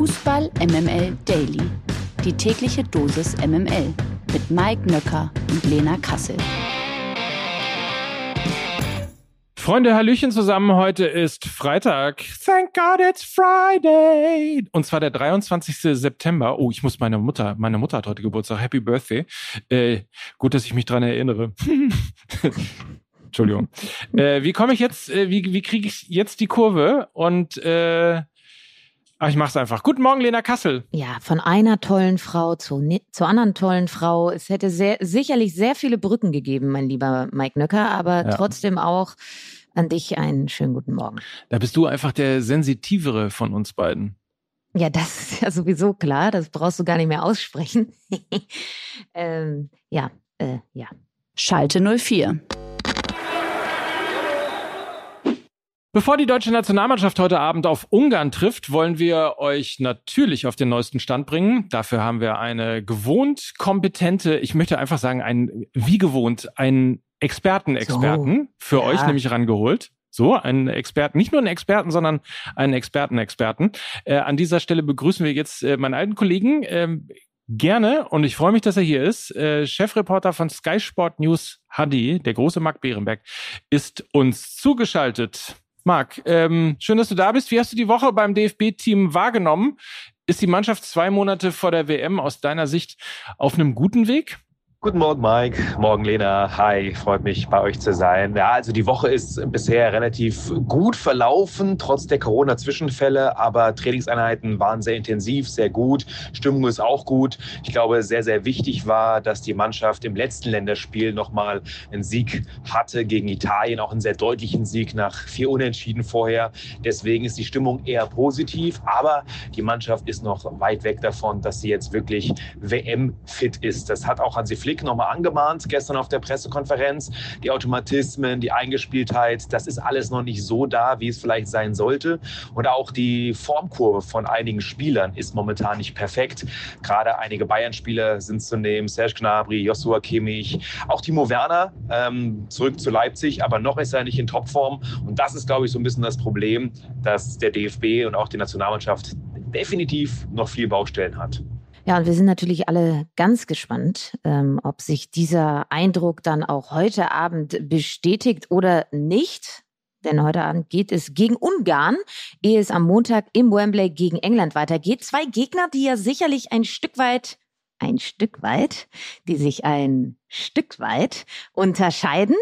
Fußball MML Daily. Die tägliche Dosis MML mit Mike Nöcker und Lena Kassel. Freunde, Hallöchen zusammen. Heute ist Freitag. Thank God it's Friday. Und zwar der 23. September. Oh, ich muss meine Mutter, meine Mutter hat heute Geburtstag. Happy Birthday. Äh, gut, dass ich mich dran erinnere. Entschuldigung. Äh, wie komme ich jetzt, äh, wie, wie kriege ich jetzt die Kurve? Und äh, ach, ich mache es einfach. Guten Morgen, Lena Kassel. Ja, von einer tollen Frau zu, zur anderen tollen Frau. Es hätte sehr, sicherlich sehr viele Brücken gegeben, mein lieber Mike Nöcker, aber ja. trotzdem auch an dich einen schönen guten Morgen. Da bist du einfach der sensitivere von uns beiden. Ja, das ist ja sowieso klar. Das brauchst du gar nicht mehr aussprechen. ähm, ja, äh, ja. Schalte 04. Bevor die deutsche Nationalmannschaft heute Abend auf Ungarn trifft, wollen wir euch natürlich auf den neuesten Stand bringen. Dafür haben wir eine gewohnt kompetente, ich möchte einfach sagen, ein, wie gewohnt, einen Experten-Experten so, für ja. euch nämlich rangeholt. So, einen Experten, nicht nur einen Experten, sondern einen Experten-Experten. Äh, an dieser Stelle begrüßen wir jetzt äh, meinen alten Kollegen ähm, gerne und ich freue mich, dass er hier ist. Äh, Chefreporter von Sky Sport News HD, der große Marc Behrenberg, ist uns zugeschaltet. Marc, ähm, schön, dass du da bist. Wie hast du die Woche beim DFB-Team wahrgenommen? Ist die Mannschaft zwei Monate vor der WM aus deiner Sicht auf einem guten Weg? Guten Morgen, Mike. Morgen, Lena. Hi, freut mich, bei euch zu sein. Ja, also die Woche ist bisher relativ gut verlaufen, trotz der Corona-Zwischenfälle. Aber Trainingseinheiten waren sehr intensiv, sehr gut. Stimmung ist auch gut. Ich glaube, sehr, sehr wichtig war, dass die Mannschaft im letzten Länderspiel nochmal einen Sieg hatte gegen Italien. Auch einen sehr deutlichen Sieg nach vier Unentschieden vorher. Deswegen ist die Stimmung eher positiv. Aber die Mannschaft ist noch weit weg davon, dass sie jetzt wirklich WM-fit ist. Das hat auch Hansi Flick Flick nochmal angemahnt, gestern auf der Pressekonferenz. Die Automatismen, die Eingespieltheit, das ist alles noch nicht so da, wie es vielleicht sein sollte. Und auch die Formkurve von einigen Spielern ist momentan nicht perfekt. Gerade einige Bayern-Spieler sind zu nehmen, Serge Gnabry, Joshua Kimmich, auch Timo Werner ähm, zurück zu Leipzig, aber noch ist er nicht in Topform. Und das ist, glaube ich, so ein bisschen das Problem, dass der DFB und auch die Nationalmannschaft definitiv noch viel Baustellen hat. Ja, und wir sind natürlich alle ganz gespannt, ähm, ob sich dieser Eindruck dann auch heute Abend bestätigt oder nicht. Denn heute Abend geht es gegen Ungarn, ehe es am Montag im Wembley gegen England weitergeht. Zwei Gegner, die ja sicherlich ein Stück weit, ein Stück weit, die sich ein Stück weit unterscheiden.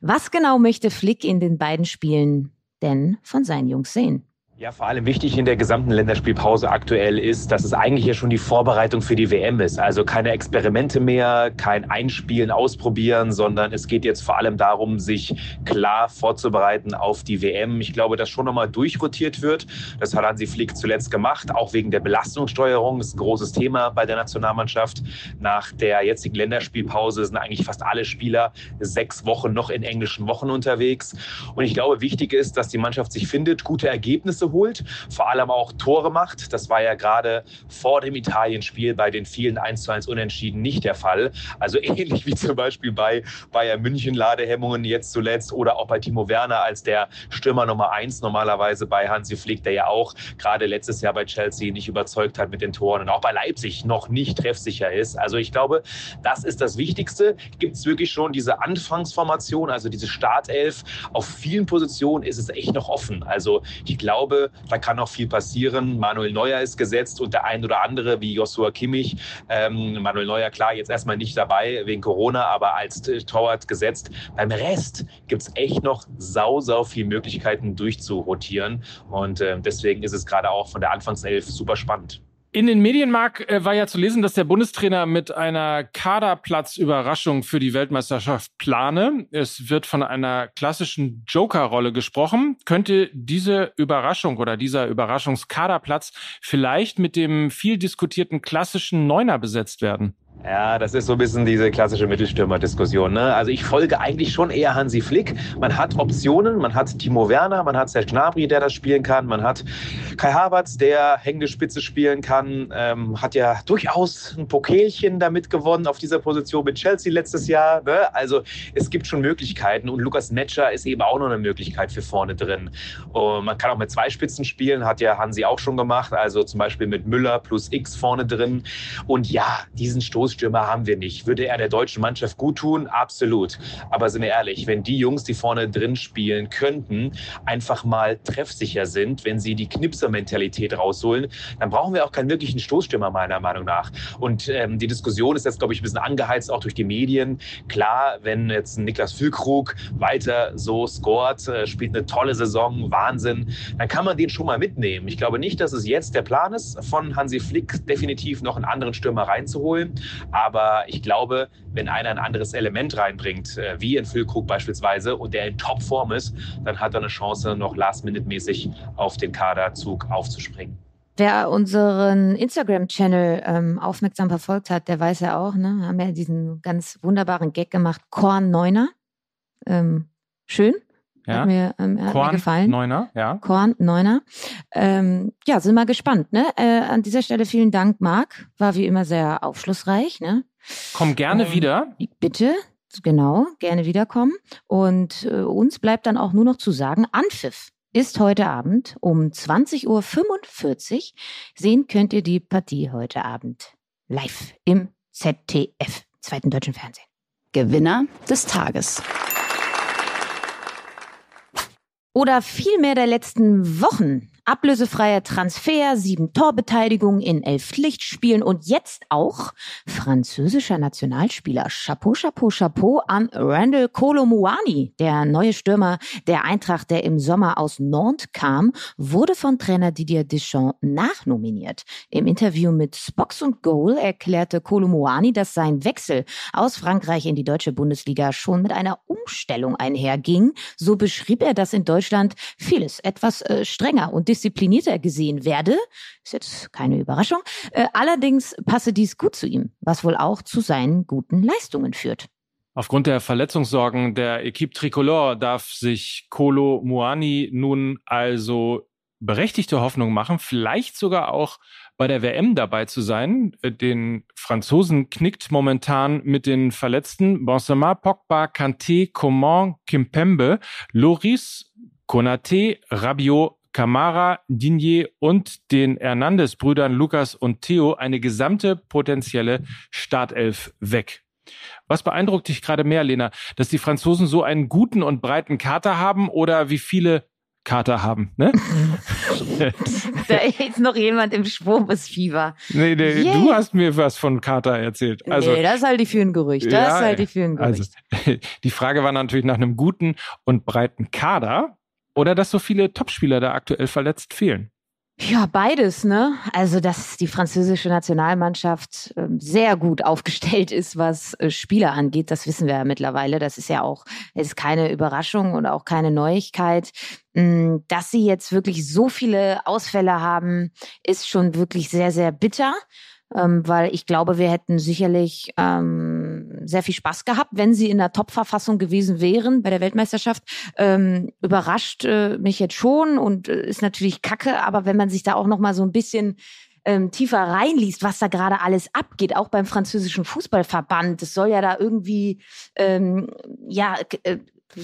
Was genau möchte Flick in den beiden Spielen denn von seinen Jungs sehen? Ja, vor allem wichtig in der gesamten Länderspielpause aktuell ist, dass es eigentlich ja schon die Vorbereitung für die WM ist. Also keine Experimente mehr, kein Einspielen, Ausprobieren, sondern es geht jetzt vor allem darum, sich klar vorzubereiten auf die WM. Ich glaube, dass schon nochmal durchrotiert wird. Das hat Hansi Flick zuletzt gemacht, auch wegen der Belastungssteuerung. Das ist ein großes Thema bei der Nationalmannschaft. Nach der jetzigen Länderspielpause sind eigentlich fast alle Spieler sechs Wochen noch in englischen Wochen unterwegs. Und ich glaube, wichtig ist, dass die Mannschaft sich findet, gute Ergebnisse holt, vor allem auch Tore macht. Das war ja gerade vor dem Italien-Spiel bei den vielen 1 zu 1 Unentschieden nicht der Fall. Also ähnlich wie zum Beispiel bei Bayern München Ladehemmungen jetzt zuletzt oder auch bei Timo Werner als der Stürmer Nummer 1 normalerweise bei Hansi Flick, der ja auch gerade letztes Jahr bei Chelsea nicht überzeugt hat mit den Toren und auch bei Leipzig noch nicht treffsicher ist. Also ich glaube, das ist das Wichtigste. Gibt es wirklich schon diese Anfangsformation, also diese Startelf. Auf vielen Positionen ist es echt noch offen. Also ich glaube, da kann noch viel passieren. Manuel Neuer ist gesetzt und der ein oder andere wie Joshua Kimmich. Ähm, Manuel Neuer, klar, jetzt erstmal nicht dabei wegen Corona, aber als Torwart gesetzt. Beim Rest gibt es echt noch sau, sau viele Möglichkeiten durchzurotieren. Und äh, deswegen ist es gerade auch von der Anfangself super spannend. In den Medien, Marc, äh, war ja zu lesen, dass der Bundestrainer mit einer Kaderplatzüberraschung für die Weltmeisterschaft plane. Es wird von einer klassischen Joker-Rolle gesprochen. Könnte diese Überraschung oder dieser Überraschungskaderplatz vielleicht mit dem viel diskutierten klassischen Neuner besetzt werden? Ja, das ist so ein bisschen diese klassische Mittelstürmer-Diskussion. Ne? Also ich folge eigentlich schon eher Hansi Flick. Man hat Optionen, man hat Timo Werner, man hat Serge Gnabry, der das spielen kann, man hat Kai Havertz, der hängende Spitze spielen kann, ähm, hat ja durchaus ein Pokelchen damit gewonnen auf dieser Position mit Chelsea letztes Jahr. Ne? Also es gibt schon Möglichkeiten und Lukas Netscher ist eben auch noch eine Möglichkeit für vorne drin. Und man kann auch mit zwei Spitzen spielen, hat ja Hansi auch schon gemacht, also zum Beispiel mit Müller plus X vorne drin. Und ja, diesen Stoß Stoßstürmer haben wir nicht. Würde er der deutschen Mannschaft gut tun? Absolut. Aber sind wir ehrlich, wenn die Jungs, die vorne drin spielen könnten, einfach mal treffsicher sind, wenn sie die Knipser-Mentalität rausholen, dann brauchen wir auch keinen wirklichen Stoßstürmer, meiner Meinung nach. Und ähm, die Diskussion ist jetzt, glaube ich, ein bisschen angeheizt, auch durch die Medien. Klar, wenn jetzt Niklas Füllkrug weiter so scoret, äh, spielt eine tolle Saison, Wahnsinn, dann kann man den schon mal mitnehmen. Ich glaube nicht, dass es jetzt der Plan ist, von Hansi Flick definitiv noch einen anderen Stürmer reinzuholen. Aber ich glaube, wenn einer ein anderes Element reinbringt, äh, wie in Füllkrug beispielsweise, und der in Topform ist, dann hat er eine Chance, noch last-minute-mäßig auf den Kaderzug aufzuspringen. Wer unseren Instagram-Channel ähm, aufmerksam verfolgt hat, der weiß ja auch, ne, haben ja diesen ganz wunderbaren Gag gemacht, Korn Neuner. Ähm, schön. Ja. Hat, mir, ähm, hat Korn mir gefallen. Neuner, ja. Korn Neuner. Ähm, ja, sind wir gespannt. Ne? Äh, an dieser Stelle vielen Dank, Marc. War wie immer sehr aufschlussreich. Ne? Komm gerne Ähm, wieder. Bitte, genau, gerne wiederkommen. Und äh, uns bleibt dann auch nur noch zu sagen, Anpfiff ist heute Abend um 20.45 Uhr. Sehen könnt ihr die Partie heute Abend live im ZDF, zweiten deutschen Fernsehen. Gewinner des Tages. Oder vielmehr der letzten Wochen. Ablösefreier Transfer, sieben Torbeteiligungen in elf Pflichtspielen und jetzt auch französischer Nationalspieler. Chapeau, Chapeau, Chapeau an Randall Kolomuani. Der neue Stürmer der Eintracht, der im Sommer aus Nantes kam, wurde von Trainer Didier Deschamps nachnominiert. Im Interview mit Spox und Goal erklärte Kolomuani, dass sein Wechsel aus Frankreich in die deutsche Bundesliga schon mit einer Umstellung einherging. So beschrieb er, dass in Deutschland vieles etwas äh, strenger und disziplinierter gesehen werde. Ist jetzt keine Überraschung. Äh, allerdings passe dies gut zu ihm, was wohl auch zu seinen guten Leistungen führt. Aufgrund der Verletzungssorgen der Equipe Tricolore darf sich Kolo Muani nun also berechtigte Hoffnung machen, vielleicht sogar auch bei der WM dabei zu sein. Äh, Den Franzosen knickt momentan mit den Verletzten Benzema, Pogba, Kanté, Coman, Kimpembe, Loris, Konate, Rabiot, Camara, Digné und den Hernandez-Brüdern Lukas und Theo eine gesamte potenzielle Startelf weg. Was beeindruckt dich gerade mehr, Lena? Dass die Franzosen so einen guten und breiten Kater haben oder wie viele Kater haben, ne? Da ist noch jemand im Schwurbesfieber. nee, nee, Yay. du hast mir was von Kater erzählt. Also, nee, das halte ich für ein Gerücht. Das Ja, halte ich für ein Gerücht. also, die Frage war natürlich nach einem guten und breiten Kader oder dass so viele Topspieler da aktuell verletzt fehlen. Ja, beides, ne? Also, dass die französische Nationalmannschaft ähm, sehr gut aufgestellt ist, was äh, Spieler angeht, das wissen wir ja mittlerweile. Das ist ja auch, ist keine Überraschung und auch keine Neuigkeit. Mm, Dass sie jetzt wirklich so viele Ausfälle haben, ist schon wirklich sehr, sehr bitter. Ähm, weil ich glaube, wir hätten sicherlich ähm, sehr viel Spaß gehabt, wenn sie in der Top-Verfassung gewesen wären bei der Weltmeisterschaft. Ähm, überrascht äh, mich jetzt schon und äh, ist natürlich kacke, aber wenn man sich da auch noch mal so ein bisschen ähm, tiefer reinliest, was da gerade alles abgeht, auch beim französischen Fußballverband, es soll ja da irgendwie ähm, ja äh,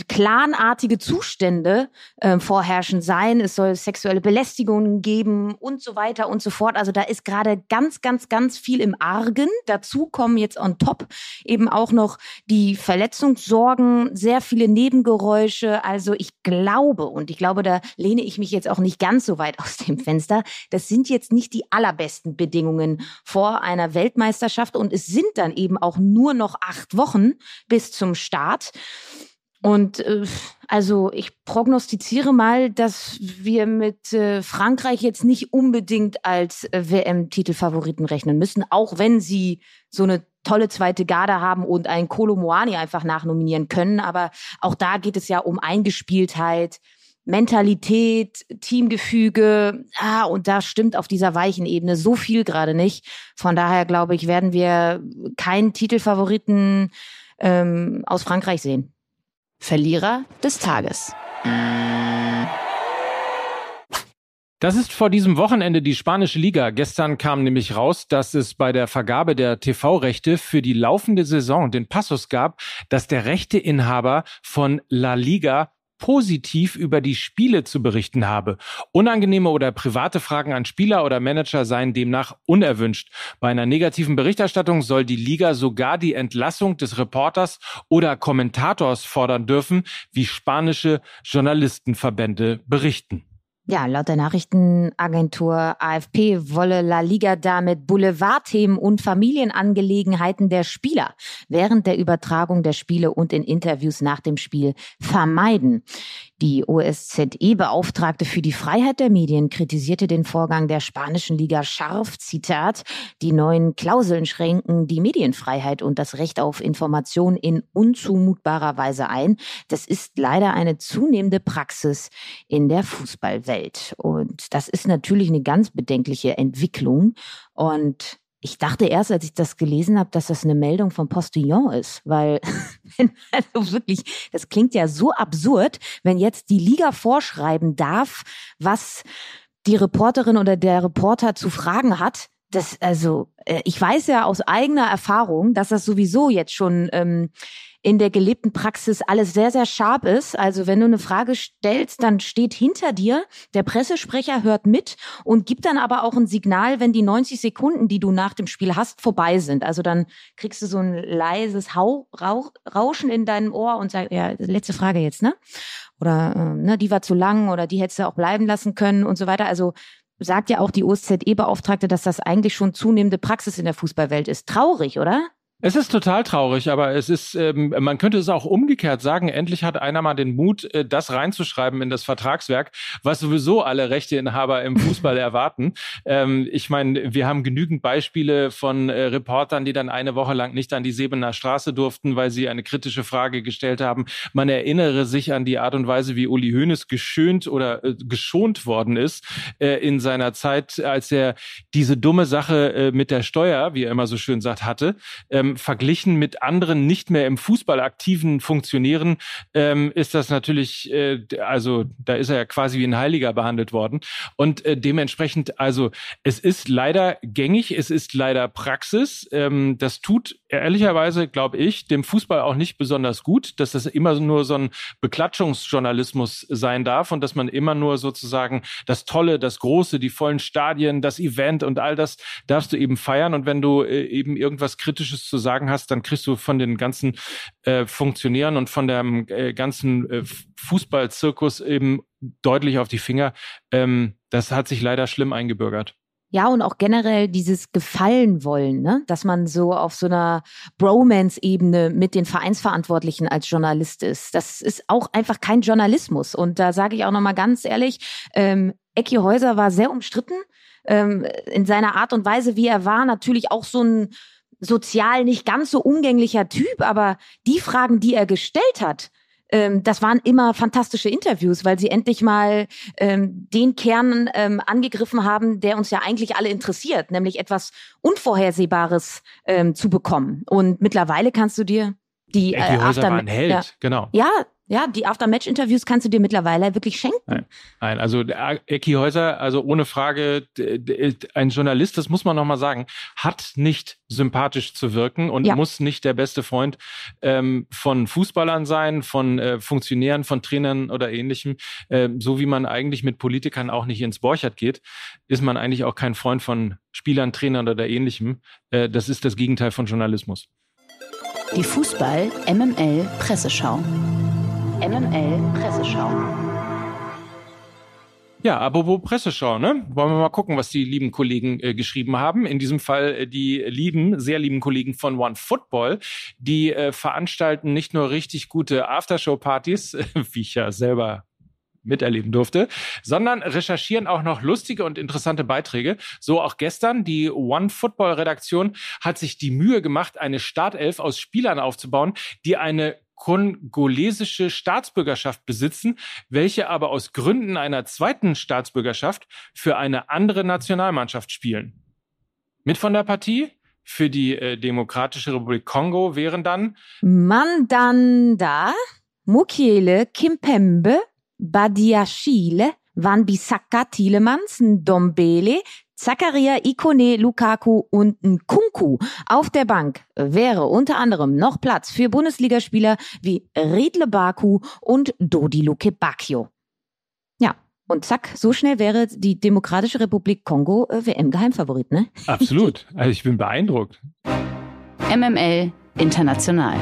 clanartige Zustände ähm, vorherrschend sein. Es soll sexuelle Belästigungen geben und so weiter und so fort. Also da ist gerade ganz, ganz, ganz viel im Argen. Dazu kommen jetzt on top eben auch noch die Verletzungssorgen, sehr viele Nebengeräusche. Also ich glaube, und ich glaube, da lehne ich mich jetzt auch nicht ganz so weit aus dem Fenster, das sind jetzt nicht die allerbesten Bedingungen vor einer Weltmeisterschaft und es sind dann eben auch nur noch acht Wochen bis zum Start. Und äh, also ich prognostiziere mal, dass wir mit äh, Frankreich jetzt nicht unbedingt als äh, WM-Titelfavoriten rechnen müssen, auch wenn sie so eine tolle zweite Garde haben und einen Kolo Moani einfach nachnominieren können. Aber auch da geht es ja um Eingespieltheit. Mentalität, Teamgefüge, ah, und da stimmt auf dieser weichen Ebene so viel gerade nicht. Von daher glaube ich, werden wir keinen Titelfavoriten ähm, aus Frankreich sehen. Verlierer des Tages. Das ist vor diesem Wochenende die spanische Liga. Gestern kam nämlich raus, dass es bei der Vergabe der TV-Rechte für die laufende Saison den Passus gab, dass der Rechteinhaber von La Liga positiv über die Spiele zu berichten habe. Unangenehme oder private Fragen an Spieler oder Manager seien demnach unerwünscht. Bei einer negativen Berichterstattung soll die Liga sogar die Entlassung des Reporters oder Kommentators fordern dürfen, wie spanische Journalistenverbände berichten. Ja, laut der Nachrichtenagentur AFP wolle La Liga damit Boulevardthemen und Familienangelegenheiten der Spieler während der Übertragung der Spiele und in Interviews nach dem Spiel vermeiden. Die OSZE-Beauftragte für die Freiheit der Medien kritisierte den Vorgang der spanischen Liga scharf. Zitat, die neuen Klauseln schränken die Medienfreiheit und das Recht auf Information in unzumutbarer Weise ein. Das ist leider eine zunehmende Praxis in der Fußballwelt. Und das ist natürlich eine ganz bedenkliche Entwicklung. Und ich dachte erst, als ich das gelesen habe, dass das eine Meldung vom Postillon ist, weil also wirklich, das klingt ja so absurd, wenn jetzt die Liga vorschreiben darf, was die Reporterin oder der Reporter zu fragen hat. Das also, äh, ich weiß ja aus eigener Erfahrung, dass das sowieso jetzt schon ähm, in der gelebten Praxis alles sehr, sehr scharf ist. Also wenn du eine Frage stellst, dann steht hinter dir, der Pressesprecher hört mit und gibt dann aber auch ein Signal, wenn die 90 Sekunden, die du nach dem Spiel hast, vorbei sind. Also dann kriegst du so ein leises Hau Rauch, Rauschen in deinem Ohr und sagst, ja, letzte Frage jetzt, ne? Oder äh, ne, die war zu lang oder die hättest du auch bleiben lassen können und so weiter. Also sagt ja auch die OSZE-Beauftragte, dass das eigentlich schon zunehmende Praxis in der Fußballwelt ist. Traurig, oder? Es ist total traurig, aber es ist, ähm, man könnte es auch umgekehrt sagen, endlich hat einer mal den Mut, äh, das reinzuschreiben in das Vertragswerk, was sowieso alle Rechteinhaber im Fußball erwarten. Ähm, ich meine, wir haben genügend Beispiele von äh, Reportern, die dann eine Woche lang nicht an die Sebener Straße durften, weil sie eine kritische Frage gestellt haben. Man erinnere sich an die Art und Weise, wie Uli Hoeneß geschönt oder äh, geschont worden ist äh, in seiner Zeit, als er diese dumme Sache äh, mit der Steuer, wie er immer so schön sagt, hatte. Ähm, ähm, verglichen mit anderen nicht mehr im Fußball aktiven Funktionären ähm, ist das natürlich, äh, also da ist er ja quasi wie ein Heiliger behandelt worden. Und äh, dementsprechend, also es ist leider gängig, es ist leider Praxis. Ähm, das tut ehrlicherweise, glaube ich, dem Fußball auch nicht besonders gut, dass das immer nur so ein Beklatschungsjournalismus sein darf und dass man immer nur sozusagen das Tolle, das Große, die vollen Stadien, das Event und all das darfst du eben feiern. Und wenn du äh, eben irgendwas Kritisches zu sagen hast, dann kriegst du von den ganzen äh, Funktionären und von dem äh, ganzen äh, Fußballzirkus eben deutlich auf die Finger. Ähm, das hat sich leider schlimm eingebürgert. Ja, und auch generell dieses Gefallen wollen, ne? dass man so auf so einer Bromance-Ebene mit den Vereinsverantwortlichen als Journalist ist. Das ist auch einfach kein Journalismus. Und da sage ich auch nochmal ganz ehrlich, ähm, Ecki Häuser war sehr umstritten ähm, in seiner Art und Weise, wie er war. Natürlich auch so ein sozial nicht ganz so umgänglicher Typ, aber die Fragen, die er gestellt hat, ähm, das waren immer fantastische Interviews, weil sie endlich mal ähm, den Kern ähm, angegriffen haben, der uns ja eigentlich alle interessiert, nämlich etwas Unvorhersehbares ähm, zu bekommen. Und mittlerweile kannst du dir die äh, After war ein Held, ja, genau. Ja, ja, die After-Match-Interviews kannst du dir mittlerweile wirklich schenken. Nein, nein also Ecki Häuser, also ohne Frage, ein Journalist, das muss man nochmal sagen, hat nicht sympathisch zu wirken und ja. muss nicht der beste Freund ähm, von Fußballern sein, von äh, Funktionären, von Trainern oder ähnlichem. Äh, so wie man eigentlich mit Politikern auch nicht ins Borchert geht, ist man eigentlich auch kein Freund von Spielern, Trainern oder ähnlichem. Äh, das ist das Gegenteil von Journalismus. Die Fußball MML Presseschau. Ja, apropos Presseschau, ne? Wollen wir mal gucken, was die lieben Kollegen äh, geschrieben haben. In diesem Fall äh, die lieben, sehr lieben Kollegen von One Football, die äh, veranstalten nicht nur richtig gute Aftershow-Partys, wie ich ja selber miterleben durfte, sondern recherchieren auch noch lustige und interessante Beiträge. So auch gestern. Die One Football Redaktion hat sich die Mühe gemacht, eine Startelf aus Spielern aufzubauen, die eine kongolesische Staatsbürgerschaft besitzen, welche aber aus Gründen einer zweiten Staatsbürgerschaft für eine andere Nationalmannschaft spielen. Mit von der Partie für die äh, Demokratische Republik Kongo wären dann Mandanda, Mukiele, Kimpembe, Badiashile, Wan-Bissaka, Tielemans, Ndombele, Zakaria, Ikone, Lukaku und Nkunku. Auf der Bank wäre unter anderem noch Platz für Bundesligaspieler wie Riedle Baku und Dodi Luke Bacchio. Ja, und zack, so schnell wäre die Demokratische Republik Kongo äh, WM-Geheimfavorit, ne? Absolut. Also ich bin beeindruckt. MML International.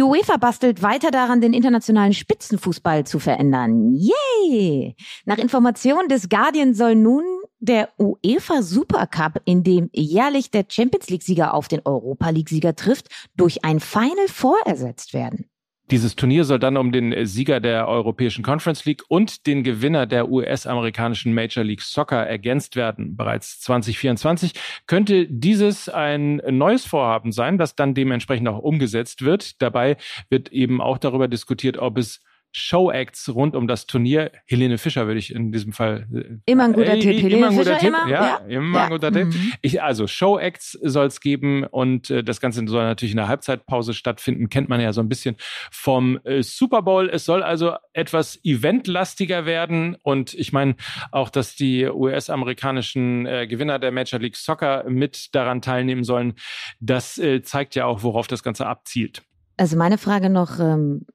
Die UEFA bastelt weiter daran, den internationalen Spitzenfußball zu verändern. Yay! Nach Informationen des Guardian soll nun der UEFA Supercup, in dem jährlich der Champions League-Sieger auf den Europa League-Sieger trifft, durch ein Final Four ersetzt werden. Dieses Turnier soll dann um den Sieger der Europäischen Conference League und den Gewinner der US-amerikanischen Major League Soccer ergänzt werden. Bereits 2024 könnte dieses ein neues Vorhaben sein, das dann dementsprechend auch umgesetzt wird. Dabei wird eben auch darüber diskutiert, ob es Showacts rund um das Turnier. Helene Fischer würde ich in diesem Fall. Äh, immer ein guter äh, Tipp. Helene immer ein guter Fischer, Tipp. Immer? Ja, immer ja. ein guter Tipp. Mhm. Ich, also Showacts soll es geben und äh, das Ganze soll natürlich in der Halbzeitpause stattfinden. Kennt man ja so ein bisschen vom äh, Super Bowl. Es soll also etwas eventlastiger werden und ich meine auch, dass die US-amerikanischen äh, Gewinner der Major League Soccer mit daran teilnehmen sollen. Das äh, zeigt ja auch, worauf das Ganze abzielt. Also meine Frage noch, ähm,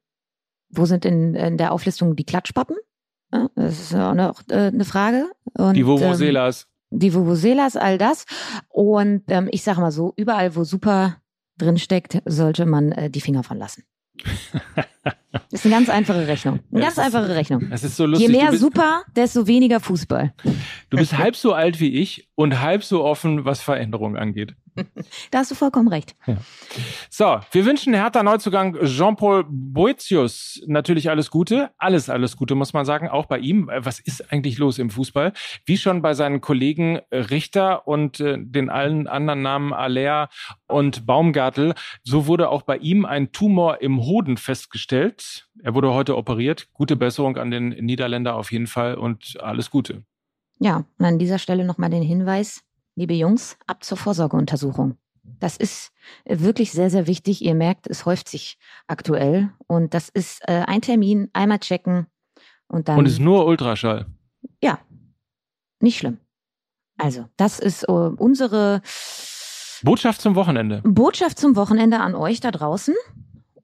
wo sind in, in der Auflistung die Klatschpappen? Ja, das ist auch noch äh, eine Frage. Und, Die Vovoselas. Ähm, die Vovoselas, all das. Und ähm, ich sage mal so, überall, wo super drinsteckt, sollte man äh, die Finger von lassen. Das ist eine ganz einfache Rechnung. Eine Ja, ganz einfache Rechnung. Es ist so lustig. Je mehr bist, super, desto weniger Fußball. Du bist halb so alt wie ich und halb so offen, was Veränderungen angeht. Da hast du vollkommen recht. So, wir wünschen Hertha Neuzugang Jean-Paul Boetius natürlich alles Gute. Alles, alles Gute, muss man sagen. Auch bei ihm. Was ist eigentlich los im Fußball? Wie schon bei seinen Kollegen Richter und äh, den allen anderen Namen Aller und Baumgartel, so wurde auch bei ihm ein Tumor im Hoden festgestellt. Er wurde heute operiert. Gute Besserung an den Niederländer auf jeden Fall und alles Gute. Ja, und an dieser Stelle nochmal den Hinweis, liebe Jungs, ab zur Vorsorgeuntersuchung. Das ist äh, wirklich sehr, sehr wichtig. Ihr merkt, es häuft sich aktuell. Und das ist äh, ein Termin, einmal checken und dann. Und es ist nur Ultraschall. ja, nicht schlimm. Also, das ist äh, unsere Botschaft zum Wochenende. Botschaft zum Wochenende an euch da draußen.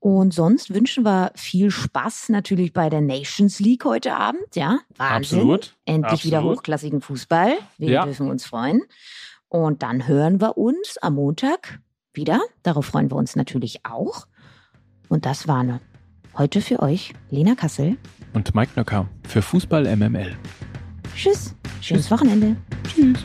Und sonst wünschen wir viel Spaß natürlich bei der Nations League heute Abend. Ja, Wahnsinn. Absolut. Endlich wieder Absolut. hochklassigen Fußball. Wir Ja. dürfen uns freuen. Und dann hören wir uns am Montag wieder. Darauf freuen wir uns natürlich auch. Und das war heute für euch Lena Kassel. Und Mike Nöcker für Fußball MML. Tschüss. Schönes Wochenende. Tschüss.